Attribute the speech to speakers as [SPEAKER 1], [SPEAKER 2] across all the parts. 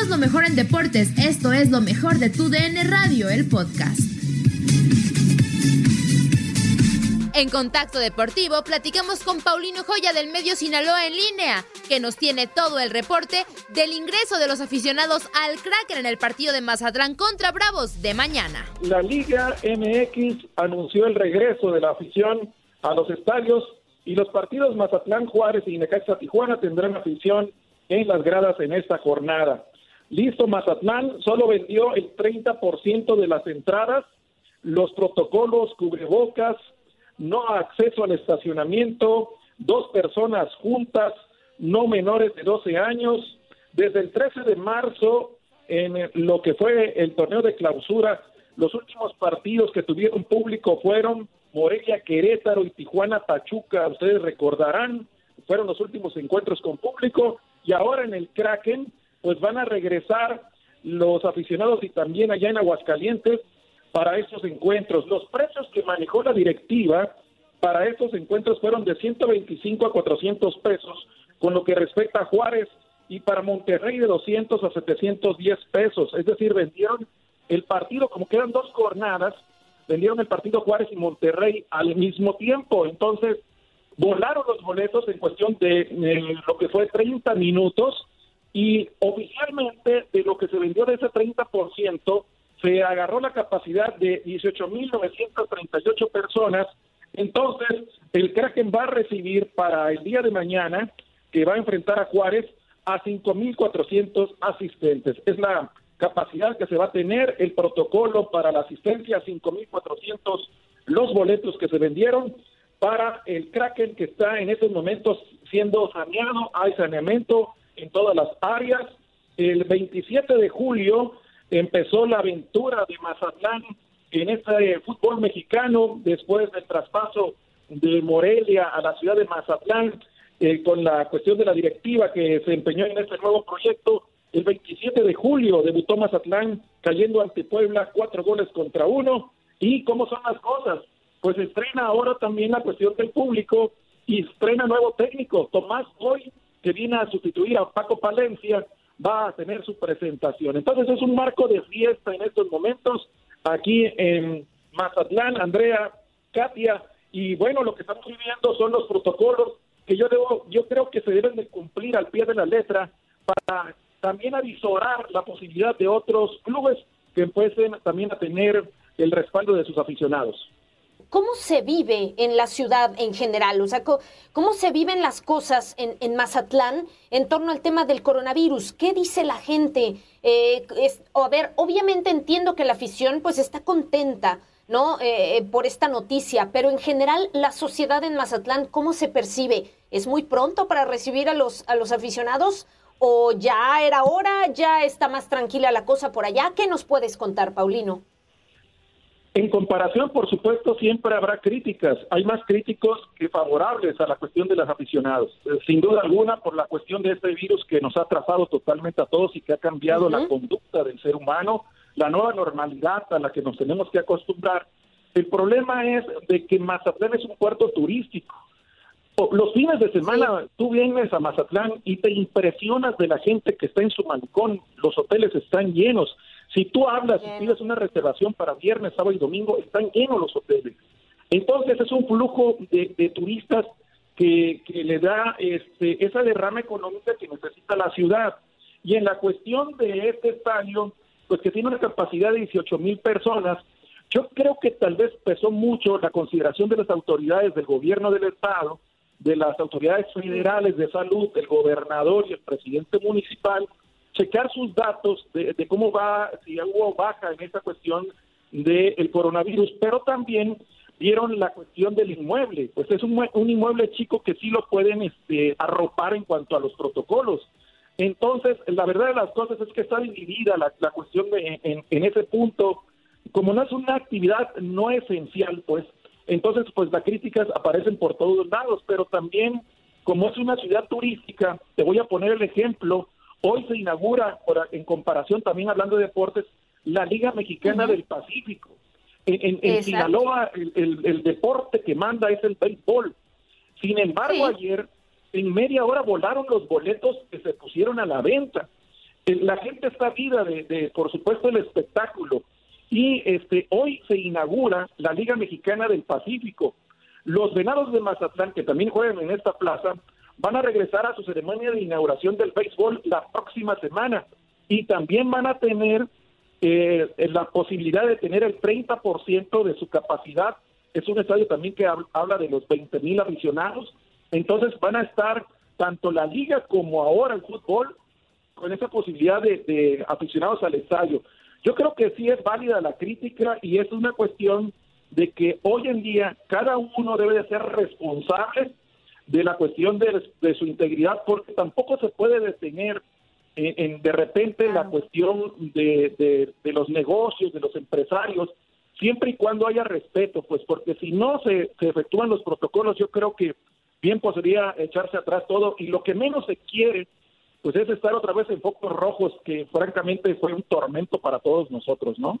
[SPEAKER 1] Somos lo mejor en deportes. Esto es lo mejor de tu DN Radio, el podcast. En Contacto Deportivo platicamos con Paulino Joya del Medio Sinaloa en línea, que nos tiene todo el reporte del ingreso de los aficionados al Kraken en el partido de Mazatlán contra Bravos de mañana.
[SPEAKER 2] La Liga MX anunció el regreso de la afición a los estadios y los partidos Mazatlán, Juárez y Necaxa Tijuana tendrán afición en las gradas en esta jornada. Listo, Mazatlán solo vendió el 30% de las entradas, los protocolos, cubrebocas, no acceso al estacionamiento, dos personas juntas, no menores de 12 años. Desde el 13 de marzo, en lo que fue el torneo de clausura, los últimos partidos que tuvieron público fueron Morelia, Querétaro y Tijuana, Pachuca. Ustedes recordarán, fueron los últimos encuentros con público y ahora en el Kraken pues van a regresar los aficionados y también allá en Aguascalientes para estos encuentros. Los precios que manejó la directiva para estos encuentros fueron de 125 a 400 pesos, con lo que respecta a Juárez y para Monterrey de 200 a 710 pesos. Es decir, vendieron el partido, como quedan dos jornadas, vendieron el partido Juárez y Monterrey al mismo tiempo. Entonces, volaron los boletos en cuestión de eh, lo que fue 30 minutos y oficialmente de lo que se vendió de ese 30%, se agarró la capacidad de 18.938 personas. Entonces, el Kraken va a recibir para el día de mañana, que va a enfrentar a Juárez, a 5.400 asistentes. Es la capacidad que se va a tener, el protocolo para la asistencia, 5.400 los boletos que se vendieron para el Kraken que está en estos momentos siendo saneado, hay saneamiento, en todas las áreas. El 27 de julio empezó la aventura de Mazatlán en este fútbol mexicano después del traspaso de Morelia a la ciudad de Mazatlán eh, con la cuestión de la directiva que se empeñó en este nuevo proyecto. El 27 de julio debutó Mazatlán cayendo ante Puebla cuatro goles contra uno. ¿Y cómo son las cosas? Pues estrena ahora también la cuestión del público y estrena nuevo técnico. Tomás hoy que viene a sustituir a Paco Palencia, va a tener su presentación. Entonces es un marco de fiesta en estos momentos aquí en Mazatlán, Andrea, Katia, y bueno, lo que estamos viviendo son los protocolos que yo debo, yo creo que se deben de cumplir al pie de la letra para también avisorar la posibilidad de otros clubes que empiecen también a tener el respaldo de sus aficionados.
[SPEAKER 3] ¿Cómo se vive en la ciudad en general? O sea, ¿cómo, se viven las cosas en, Mazatlán en torno al tema del coronavirus? ¿Qué dice la gente? Eh, a ver, obviamente entiendo que la afición pues está contenta, ¿no? Eh, eh, por esta noticia, pero en general la sociedad en Mazatlán, ¿cómo se percibe? ¿Es muy pronto para recibir a los, a los aficionados? ¿O ya era hora? ¿Ya está más tranquila la cosa por allá? ¿Qué nos puedes contar, Paulino?
[SPEAKER 2] En comparación, por supuesto, siempre habrá críticas. Hay más críticos que favorables a la cuestión de los aficionados. Eh, sin duda alguna, por la cuestión de este virus que nos ha trazado totalmente a todos y que ha cambiado la conducta del ser humano, la nueva normalidad a la que nos tenemos que acostumbrar. El problema es de que Mazatlán es un puerto turístico. Los fines de semana tú vienes a Mazatlán y te impresionas de la gente que está en su malecón. Los hoteles están llenos si tú hablas y pides una reservación para viernes, sábado y domingo, están llenos los hoteles. Entonces es un flujo de, turistas que, le da este, esa derrama económica que necesita la ciudad. Y en la cuestión de este estadio, pues que tiene una capacidad de 18 mil personas, yo creo que tal vez pesó mucho la consideración de las autoridades del gobierno del estado, de las autoridades federales de salud, del gobernador y el presidente municipal, checar sus datos de, cómo va, si hubo baja en esta cuestión del coronavirus, pero también vieron la cuestión del inmueble, pues es un, un inmueble chico que sí lo pueden este, arropar en cuanto a los protocolos. Entonces, la verdad de las cosas es que está dividida la, la cuestión de, en, en, ese punto. Como no es una actividad no esencial, pues, entonces, pues las críticas aparecen por todos lados, pero también, como es una ciudad turística, te voy a poner el ejemplo, Hoy se inaugura, en comparación también hablando de deportes, la Liga Mexicana del Pacífico. En, Sinaloa el, deporte que manda es el béisbol. Sin embargo, ayer en media hora volaron los boletos que se pusieron a la venta. Eh, la gente está vida de, por supuesto, el espectáculo. Y este hoy se inaugura la Liga Mexicana del Pacífico. Los Venados de Mazatlán, que también juegan en esta plaza, van a regresar a su ceremonia de inauguración del béisbol la próxima semana y también van a tener eh, la posibilidad de tener el 30% de su capacidad. Es un estadio también que habla de los 20 mil aficionados. Entonces van a estar tanto la liga como ahora el fútbol con esa posibilidad de, de aficionados al estadio. Yo creo que sí es válida la crítica y es una cuestión de que hoy en día cada uno debe de ser responsable de la cuestión de, su integridad, porque tampoco se puede detener en, de repente la cuestión de, de, los negocios, de los empresarios, siempre y cuando haya respeto, pues porque si no se, se efectúan los protocolos, yo creo que bien podría echarse atrás todo y lo que menos se quiere pues es estar otra vez en focos rojos que francamente fue un tormento para todos nosotros, ¿no?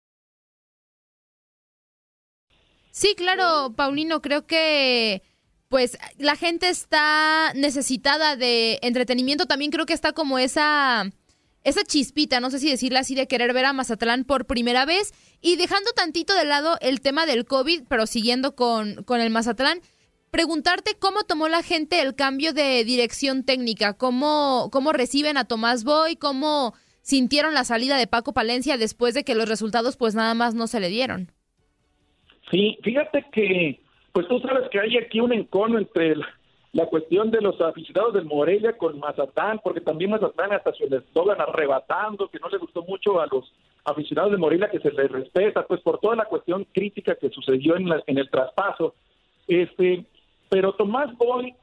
[SPEAKER 1] Sí, claro, Paulino, creo que pues la gente está necesitada de entretenimiento, también creo que está como esa esa chispita, no sé si decirla así, de querer ver a Mazatlán por primera vez. Y dejando tantito de lado el tema del COVID, pero siguiendo con, con el Mazatlán, preguntarte cómo tomó la gente el cambio de dirección técnica, cómo, cómo reciben a Tomás Boy, cómo sintieron la salida de Paco Palencia después de que los resultados pues nada más no se le dieron.
[SPEAKER 2] Sí, fíjate que, pues tú sabes que hay aquí un encono entre la, cuestión de los aficionados del Morelia con Mazatán, porque también Mazatán hasta su eslogan arrebatando, que no le gustó mucho a los aficionados de Morelia, que se les respeta, pues por toda la cuestión crítica que sucedió en, en el traspaso. Este, pero Tomás Boy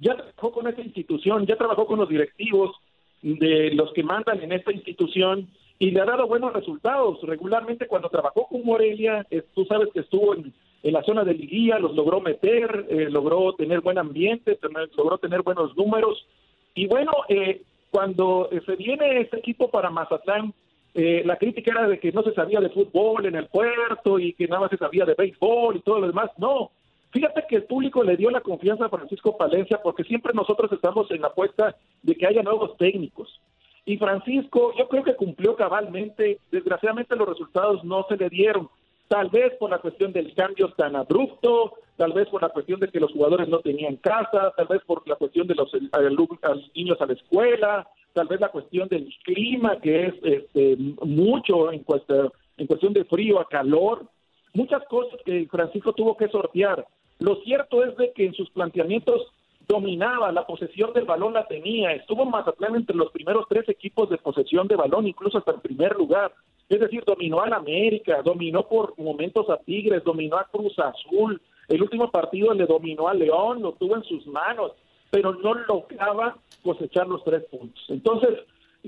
[SPEAKER 2] ya trabajó con esta institución, ya trabajó con los directivos de los que mandan en esta institución y le ha dado buenos resultados. Regularmente cuando trabajó con Morelia, eh, tú sabes que estuvo en, la zona de Liguía, los logró meter, eh, logró tener buen ambiente, logró tener buenos números. Y bueno, eh, cuando se viene este equipo para Mazatlán, eh, la crítica era de que no se sabía de fútbol en el puerto y que nada más se sabía de béisbol y todo lo demás. No, fíjate que el público le dio la confianza a Francisco Palencia porque siempre nosotros estamos en la apuesta de que haya nuevos técnicos. Y Francisco, yo creo que cumplió cabalmente. Desgraciadamente los resultados no se le dieron. Tal vez por la cuestión del cambio tan abrupto, tal vez por la cuestión de que los jugadores no tenían casa, tal vez por la cuestión de los, niños a la escuela, tal vez la cuestión del clima, que es este, mucho en, en cuestión de frío a calor. Muchas cosas que Francisco tuvo que sortear. Lo cierto es de que en sus planteamientos dominaba, la posesión del balón la tenía, estuvo Mazatlán entre los primeros tres equipos de posesión de balón, incluso hasta el primer lugar. Es decir, dominó al América, dominó por momentos a Tigres, dominó a Cruz Azul. El último partido le dominó a León, lo tuvo en sus manos, pero no lograba cosechar los tres puntos. Entonces,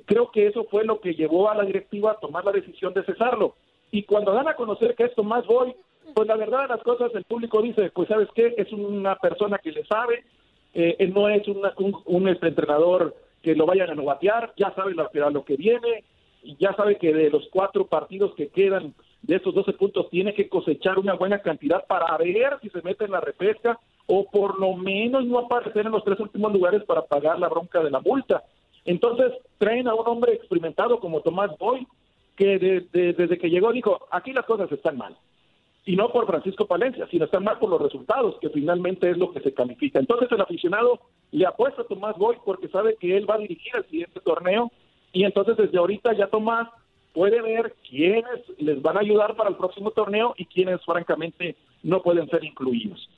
[SPEAKER 2] creo que eso fue lo que llevó a la directiva a tomar la decisión de cesarlo. Y cuando dan a conocer que esto más voy, pues la verdad de las cosas, el público dice, pues sabes qué, es una persona que le sabe, eh, él no es un, este, entrenador que lo vayan a novatear, ya sabe lo, lo que viene, ya sabe que de los cuatro partidos que quedan de esos 12 puntos tiene que cosechar una buena cantidad para ver si se mete en la repesca o por lo menos no aparecer en los tres últimos lugares para pagar la bronca de la multa. Entonces traen a un hombre experimentado como Tomás Boy, que desde que llegó dijo, aquí las cosas están mal y no por Francisco Palencia, sino están mal por los resultados, que finalmente es lo que se califica. Entonces el aficionado le apuesta a Tomás Boy porque sabe que él va a dirigir el siguiente torneo y entonces desde ahorita ya Tomás puede ver quiénes les van a ayudar para el próximo torneo y quiénes francamente no pueden ser incluidos.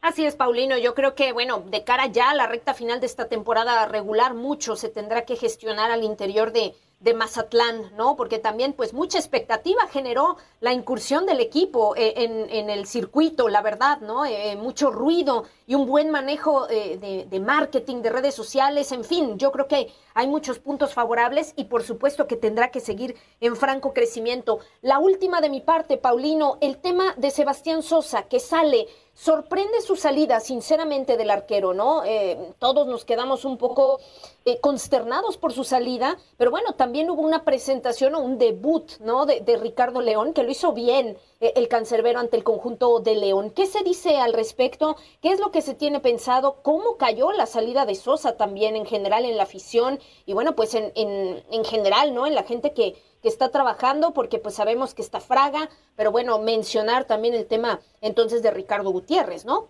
[SPEAKER 3] Así es, Paulino. Yo creo que, bueno, de cara ya a la recta final de esta temporada regular, mucho se tendrá que gestionar al interior de, de Mazatlán, ¿no? Porque también, pues, mucha expectativa generó la incursión del equipo eh, en, en, el circuito, la verdad, ¿no? Eh, mucho ruido y un buen manejo eh, de, marketing, de redes sociales, en fin, yo creo que hay muchos puntos favorables y por supuesto que tendrá que seguir en franco crecimiento. La última de mi parte, Paulino, el tema de Sebastián Sosa, que sale sorprende su salida, sinceramente, del arquero, ¿no? Eh, todos nos quedamos un poco eh, consternados por su salida, pero bueno, también hubo una presentación o un debut, ¿no? De, Ricardo León, que lo hizo bien el cancerbero ante el conjunto de León. ¿Qué se dice al respecto? ¿Qué es lo que se tiene pensado? ¿Cómo cayó la salida de Sosa también en general en la afición? Y bueno, pues en, en, en general, ¿no? En la gente que que está trabajando, porque pues sabemos que está Fraga, pero bueno, mencionar también el tema entonces de Ricardo Gutiérrez, ¿no?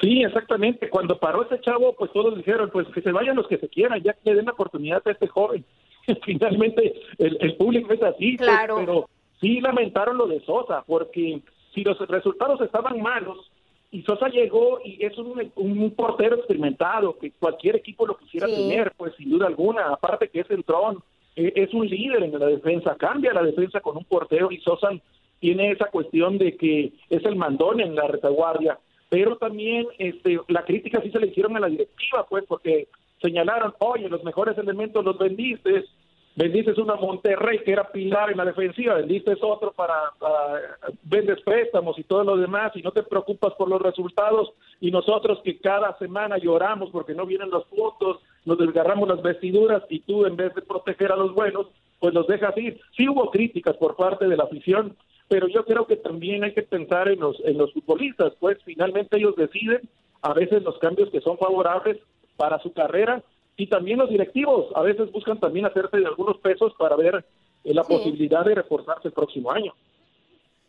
[SPEAKER 2] Sí, exactamente. Cuando paró ese chavo, pues todos dijeron, pues que se vayan los que se quieran, ya que le den la oportunidad a este joven. Finalmente, el, público es así, pues, claro. pero sí lamentaron lo de Sosa, porque si los resultados estaban malos, y Sosa llegó y es un, un portero experimentado, que cualquier equipo lo quisiera tener, pues sin duda alguna, aparte que es el tron, eh, es un líder en la defensa, cambia la defensa con un portero y Sosa tiene esa cuestión de que es el mandón en la retaguardia, pero también este, la crítica sí se le hicieron a la directiva, pues, porque señalaron, oye, los mejores elementos los vendiste, vendiste una Monterrey que era pilar en la defensiva, vendiste otro para, vendes préstamos y todo lo demás y no te preocupas por los resultados y nosotros que cada semana lloramos porque no vienen los puntos, nos desgarramos las vestiduras y tú en vez de proteger a los buenos, pues los dejas ir. Sí hubo críticas por parte de la afición, pero yo creo que también hay que pensar en los en los futbolistas, pues finalmente ellos deciden a veces los cambios que son favorables para su carrera y también los directivos a veces buscan también hacerse de algunos pesos para ver eh, la posibilidad de reforzarse el próximo año.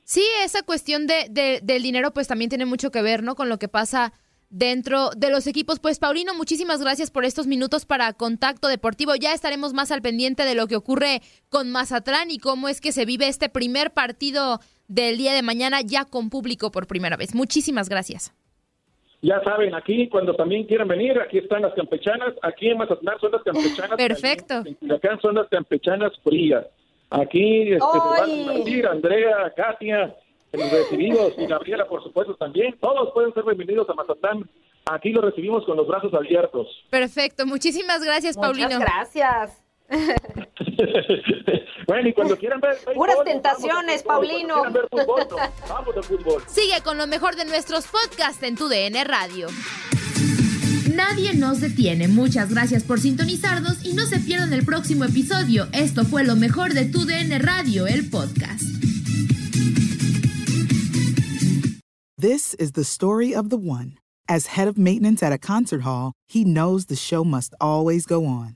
[SPEAKER 1] Sí, esa cuestión de, del dinero pues también tiene mucho que ver, ¿no? Con lo que pasa dentro de los equipos. Pues Paulino, muchísimas gracias por estos minutos para Contacto Deportivo. Ya estaremos más al pendiente de lo que ocurre con Mazatlán y cómo es que se vive este primer partido del día de mañana ya con público por primera vez. Muchísimas gracias.
[SPEAKER 2] Ya saben, aquí cuando también quieran venir, aquí están las campechanas, aquí en Mazatlán son las campechanas.
[SPEAKER 1] Perfecto.
[SPEAKER 2] Acá son las campechanas frías. Aquí este, se va a compartir Andrea, Katia, los recibidos y Gabriela, por supuesto, también. Todos pueden ser bienvenidos a Mazatlán. Aquí los recibimos con los brazos abiertos.
[SPEAKER 1] Perfecto. Muchísimas gracias, Paulino.
[SPEAKER 3] Muchas gracias.
[SPEAKER 2] bueno, y cuando quieran ver.
[SPEAKER 3] Puras tentaciones, Paulino.
[SPEAKER 1] Sigue con lo mejor de nuestros podcasts en tu DN Radio. Nadie nos detiene. Muchas gracias por sintonizarnos y no se pierdan el próximo episodio. Esto fue lo mejor de Tu DN Radio, el podcast.
[SPEAKER 4] This is the story of the one. As head of maintenance at a concert hall, he knows the show must always go on.